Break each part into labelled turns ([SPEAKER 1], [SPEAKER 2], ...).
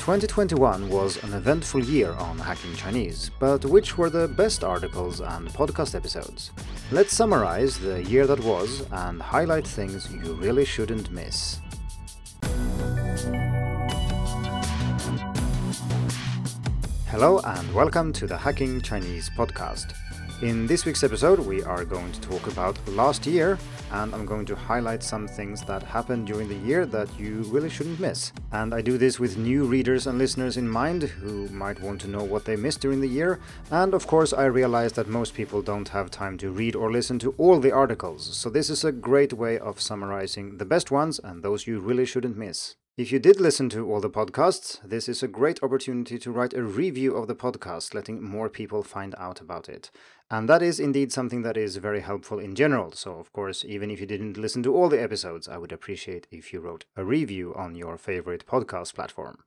[SPEAKER 1] 2021 was an eventful year on Hacking Chinese, but which were the best articles and podcast episodes? Let's summarize the year that was and highlight things you really shouldn't miss. Hello and welcome to the Hacking Chinese podcast. In this week's episode, we are going to talk about last year, and I'm going to highlight some things that happened during the year that you really shouldn't miss. And I do this with new readers and listeners in mind who might want to know what they missed during the year. And of course, I realize that most people don't have time to read or listen to all the articles, so this is a great way of summarizing the best ones and those you really shouldn't miss. If you did listen to all the podcasts, this is a great opportunity to write a review of the podcast, letting more people find out about it. And that is indeed something that is very helpful in general. So, of course, even if you didn't listen to all the episodes, I would appreciate if you wrote a review on your favorite podcast platform.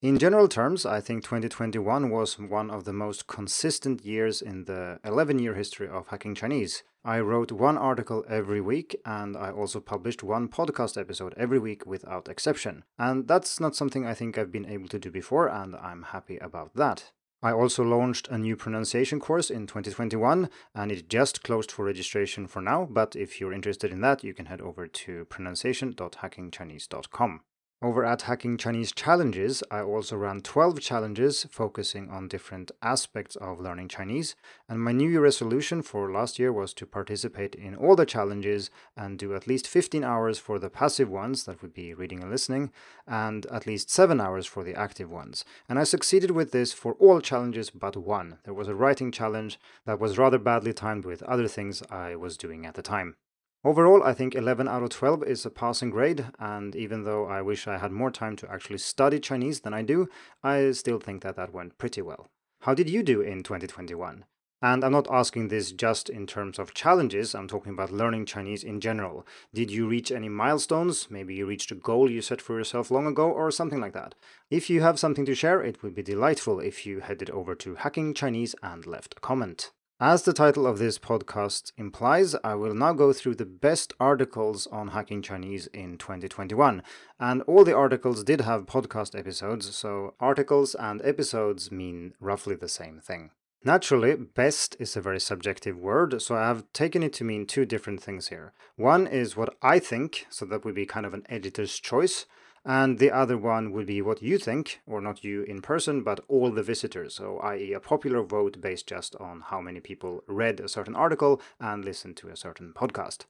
[SPEAKER 1] In general terms, I think 2021 was one of the most consistent years in the 11 year history of Hacking Chinese. I wrote one article every week and I also published one podcast episode every week without exception. And that's not something I think I've been able to do before, and I'm happy about that. I also launched a new pronunciation course in 2021 and it just closed for registration for now, but if you're interested in that, you can head over to pronunciation.hackingchinese.com. Over at Hacking Chinese Challenges, I also ran 12 challenges focusing on different aspects of learning Chinese. And my New Year resolution for last year was to participate in all the challenges and do at least 15 hours for the passive ones, that would be reading and listening, and at least 7 hours for the active ones. And I succeeded with this for all challenges but one. There was a writing challenge that was rather badly timed with other things I was doing at the time. Overall, I think 11 out of 12 is a passing grade, and even though I wish I had more time to actually study Chinese than I do, I still think that that went pretty well. How did you do in 2021? And I'm not asking this just in terms of challenges, I'm talking about learning Chinese in general. Did you reach any milestones? Maybe you reached a goal you set for yourself long ago, or something like that. If you have something to share, it would be delightful if you headed over to Hacking Chinese and left a comment. As the title of this podcast implies, I will now go through the best articles on hacking Chinese in 2021. And all the articles did have podcast episodes, so articles and episodes mean roughly the same thing. Naturally, best is a very subjective word, so I have taken it to mean two different things here. One is what I think, so that would be kind of an editor's choice and the other one would be what you think, or not you in person, but all the visitors, so i.e., a popular vote based just on how many people read a certain article and listened to a certain podcast.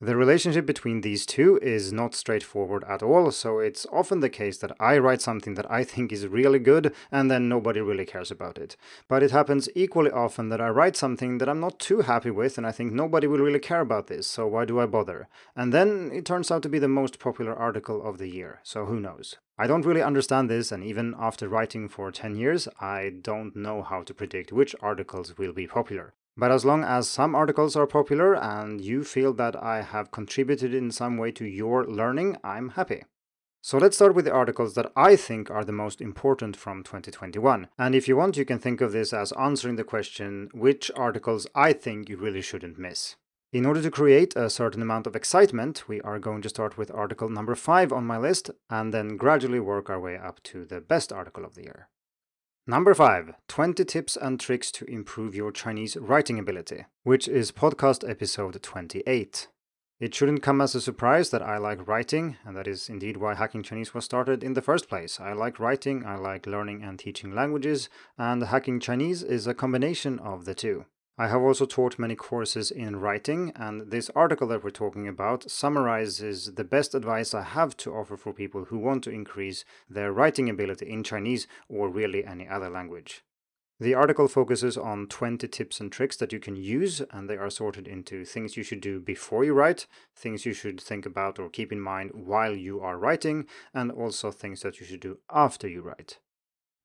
[SPEAKER 1] The relationship between these two is not straightforward at all, so it's often the case that I write something that I think is really good and then nobody really cares about it. But it happens equally often that I write something that I'm not too happy with and I think nobody will really care about this, so why do I bother? And then it turns out to be the most popular article of the year, so who knows? I don't really understand this, and even after writing for 10 years, I don't know how to predict which articles will be popular. But as long as some articles are popular and you feel that I have contributed in some way to your learning, I'm happy. So let's start with the articles that I think are the most important from 2021. And if you want, you can think of this as answering the question which articles I think you really shouldn't miss. In order to create a certain amount of excitement, we are going to start with article number 5 on my list and then gradually work our way up to the best article of the year. Number 5 20 Tips and Tricks to Improve Your Chinese Writing Ability, which is podcast episode 28. It shouldn't come as a surprise that I like writing, and that is indeed why Hacking Chinese was started in the first place. I like writing, I like learning and teaching languages, and Hacking Chinese is a combination of the two. I have also taught many courses in writing, and this article that we're talking about summarizes the best advice I have to offer for people who want to increase their writing ability in Chinese or really any other language. The article focuses on 20 tips and tricks that you can use, and they are sorted into things you should do before you write, things you should think about or keep in mind while you are writing, and also things that you should do after you write.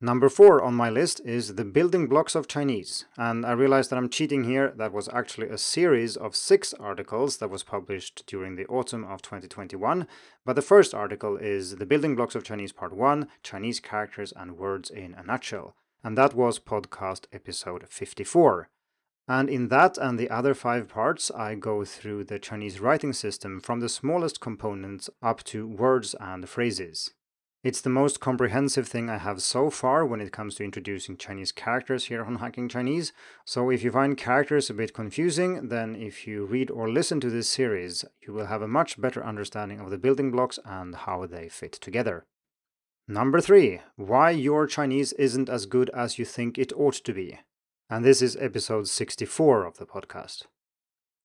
[SPEAKER 1] Number four on my list is The Building Blocks of Chinese. And I realized that I'm cheating here. That was actually a series of six articles that was published during the autumn of 2021. But the first article is The Building Blocks of Chinese Part 1 Chinese Characters and Words in a Nutshell. And that was podcast episode 54. And in that and the other five parts, I go through the Chinese writing system from the smallest components up to words and phrases. It's the most comprehensive thing I have so far when it comes to introducing Chinese characters here on Hacking Chinese. So if you find characters a bit confusing, then if you read or listen to this series, you will have a much better understanding of the building blocks and how they fit together. Number three, why your Chinese isn't as good as you think it ought to be. And this is episode 64 of the podcast.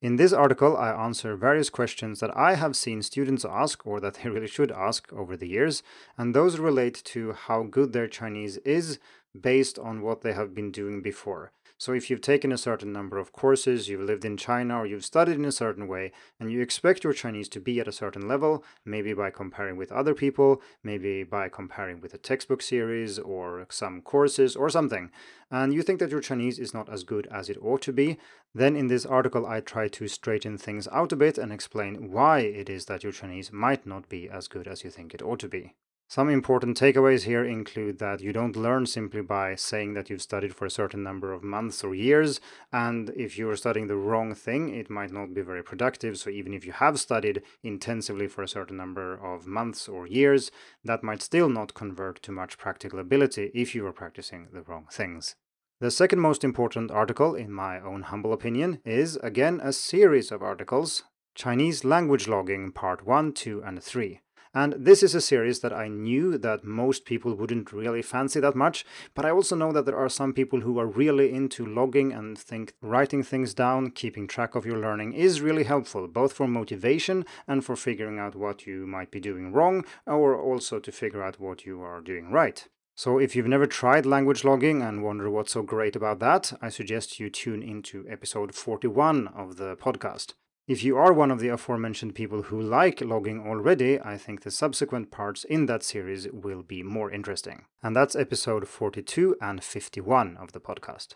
[SPEAKER 1] In this article, I answer various questions that I have seen students ask or that they really should ask over the years, and those relate to how good their Chinese is based on what they have been doing before. So, if you've taken a certain number of courses, you've lived in China, or you've studied in a certain way, and you expect your Chinese to be at a certain level, maybe by comparing with other people, maybe by comparing with a textbook series or some courses or something, and you think that your Chinese is not as good as it ought to be, then in this article I try to straighten things out a bit and explain why it is that your Chinese might not be as good as you think it ought to be. Some important takeaways here include that you don't learn simply by saying that you've studied for a certain number of months or years, and if you're studying the wrong thing, it might not be very productive. So, even if you have studied intensively for a certain number of months or years, that might still not convert to much practical ability if you are practicing the wrong things. The second most important article, in my own humble opinion, is again a series of articles Chinese Language Logging Part 1, 2, and 3. And this is a series that I knew that most people wouldn't really fancy that much, but I also know that there are some people who are really into logging and think writing things down, keeping track of your learning is really helpful, both for motivation and for figuring out what you might be doing wrong, or also to figure out what you are doing right. So, if you've never tried language logging and wonder what's so great about that, I suggest you tune into episode 41 of the podcast. If you are one of the aforementioned people who like logging already, I think the subsequent parts in that series will be more interesting. And that's episode 42 and 51 of the podcast.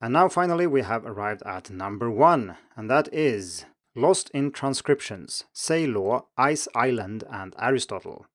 [SPEAKER 1] And now finally we have arrived at number one, and that is Lost in Transcriptions, Say Law, Ice Island, and Aristotle.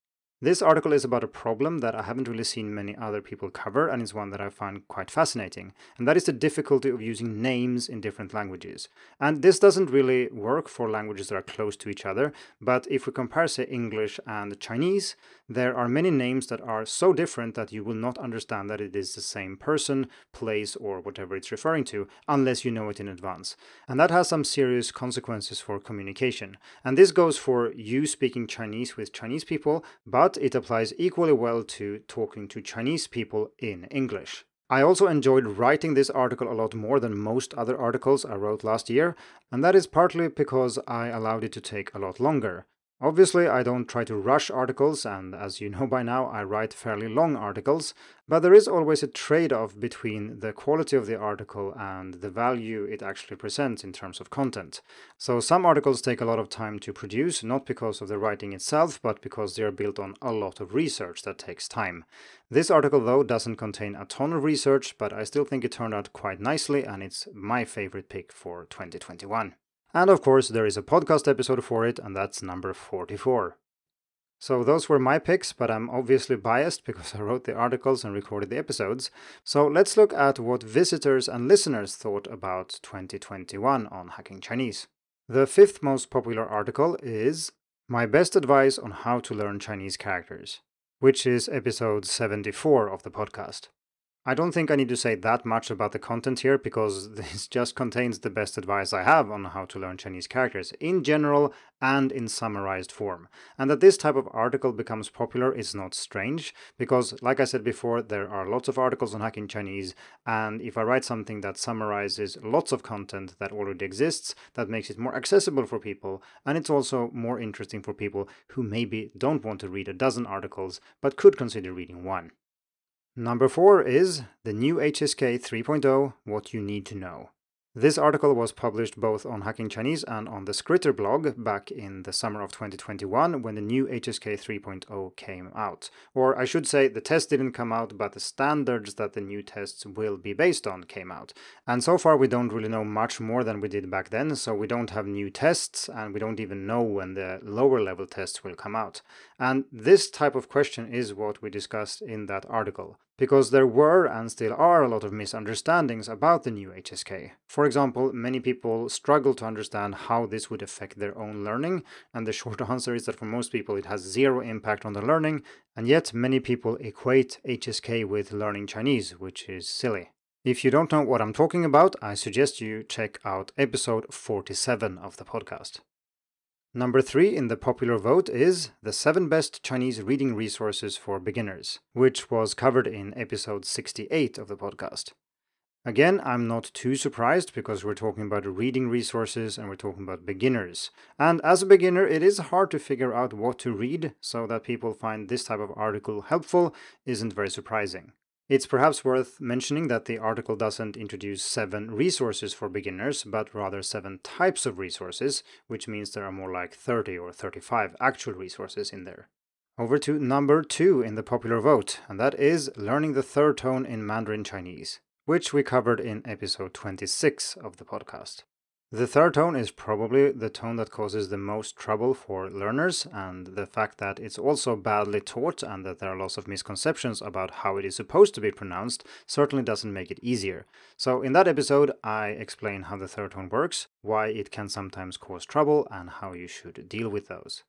[SPEAKER 1] This article is about a problem that I haven't really seen many other people cover, and is one that I find quite fascinating, and that is the difficulty of using names in different languages. And this doesn't really work for languages that are close to each other, but if we compare, say, English and Chinese, there are many names that are so different that you will not understand that it is the same person, place, or whatever it's referring to, unless you know it in advance. And that has some serious consequences for communication. And this goes for you speaking Chinese with Chinese people, but it applies equally well to talking to Chinese people in English. I also enjoyed writing this article a lot more than most other articles I wrote last year, and that is partly because I allowed it to take a lot longer. Obviously, I don't try to rush articles, and as you know by now, I write fairly long articles, but there is always a trade off between the quality of the article and the value it actually presents in terms of content. So, some articles take a lot of time to produce, not because of the writing itself, but because they are built on a lot of research that takes time. This article, though, doesn't contain a ton of research, but I still think it turned out quite nicely, and it's my favorite pick for 2021. And of course, there is a podcast episode for it, and that's number 44. So those were my picks, but I'm obviously biased because I wrote the articles and recorded the episodes. So let's look at what visitors and listeners thought about 2021 on Hacking Chinese. The fifth most popular article is My Best Advice on How to Learn Chinese Characters, which is episode 74 of the podcast. I don't think I need to say that much about the content here because this just contains the best advice I have on how to learn Chinese characters in general and in summarized form. And that this type of article becomes popular is not strange because, like I said before, there are lots of articles on hacking Chinese, and if I write something that summarizes lots of content that already exists, that makes it more accessible for people, and it's also more interesting for people who maybe don't want to read a dozen articles but could consider reading one. Number four is the new HSK 3.0 What You Need to Know. This article was published both on Hacking Chinese and on the Skritter blog back in the summer of 2021 when the new HSK 3.0 came out. Or I should say, the test didn't come out, but the standards that the new tests will be based on came out. And so far, we don't really know much more than we did back then, so we don't have new tests and we don't even know when the lower level tests will come out. And this type of question is what we discussed in that article. Because there were and still are a lot of misunderstandings about the new HSK. For example, many people struggle to understand how this would affect their own learning, and the short answer is that for most people it has zero impact on the learning, and yet many people equate HSK with learning Chinese, which is silly. If you don't know what I'm talking about, I suggest you check out episode 47 of the podcast. Number three in the popular vote is the seven best Chinese reading resources for beginners, which was covered in episode 68 of the podcast. Again, I'm not too surprised because we're talking about reading resources and we're talking about beginners. And as a beginner, it is hard to figure out what to read, so that people find this type of article helpful isn't very surprising. It's perhaps worth mentioning that the article doesn't introduce seven resources for beginners, but rather seven types of resources, which means there are more like 30 or 35 actual resources in there. Over to number two in the popular vote, and that is learning the third tone in Mandarin Chinese, which we covered in episode 26 of the podcast. The third tone is probably the tone that causes the most trouble for learners, and the fact that it's also badly taught and that there are lots of misconceptions about how it is supposed to be pronounced certainly doesn't make it easier. So, in that episode, I explain how the third tone works, why it can sometimes cause trouble, and how you should deal with those.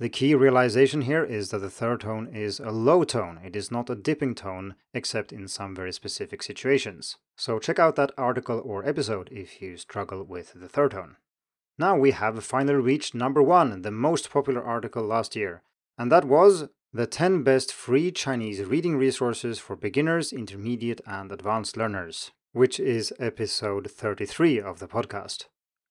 [SPEAKER 1] The key realization here is that the third tone is a low tone. It is not a dipping tone, except in some very specific situations. So check out that article or episode if you struggle with the third tone. Now we have finally reached number one, the most popular article last year, and that was the 10 best free Chinese reading resources for beginners, intermediate, and advanced learners, which is episode 33 of the podcast.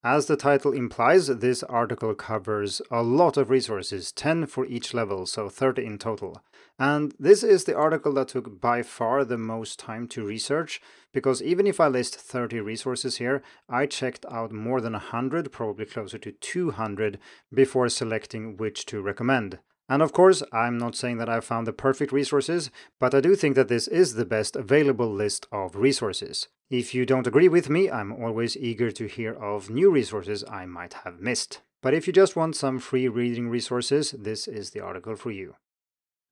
[SPEAKER 1] As the title implies, this article covers a lot of resources, 10 for each level, so 30 in total. And this is the article that took by far the most time to research, because even if I list 30 resources here, I checked out more than 100, probably closer to 200, before selecting which to recommend. And of course, I'm not saying that I've found the perfect resources, but I do think that this is the best available list of resources. If you don't agree with me, I'm always eager to hear of new resources I might have missed. But if you just want some free reading resources, this is the article for you.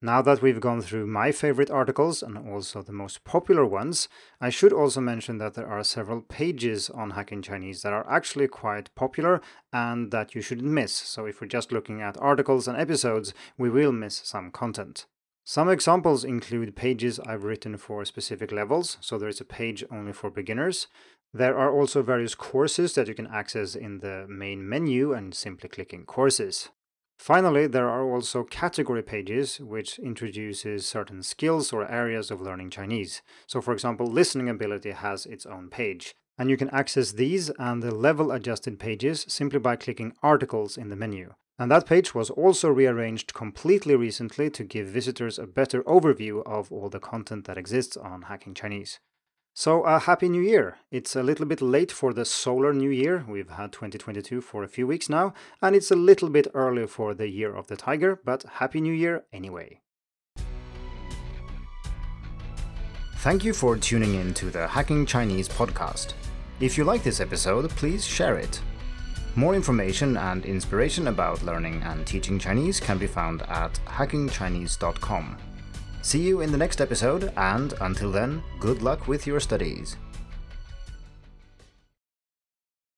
[SPEAKER 1] Now that we've gone through my favorite articles and also the most popular ones, I should also mention that there are several pages on Hacking Chinese that are actually quite popular and that you shouldn't miss. So if we're just looking at articles and episodes, we will miss some content. Some examples include pages I've written for specific levels, so there is a page only for beginners. There are also various courses that you can access in the main menu and simply clicking courses. Finally, there are also category pages which introduces certain skills or areas of learning Chinese. So for example, listening ability has its own page. And you can access these and the level adjusted pages simply by clicking articles in the menu. And that page was also rearranged completely recently to give visitors a better overview of all the content that exists on Hacking Chinese. So, a uh, happy new year! It's a little bit late for the solar new year. We've had 2022 for a few weeks now, and it's a little bit early for the year of the tiger, but happy new year anyway. Thank you for tuning in to the Hacking Chinese podcast. If you like this episode, please share it. More information and inspiration about learning and teaching Chinese can be found at hackingchinese.com. See you in the next episode, and until then, good luck with your studies.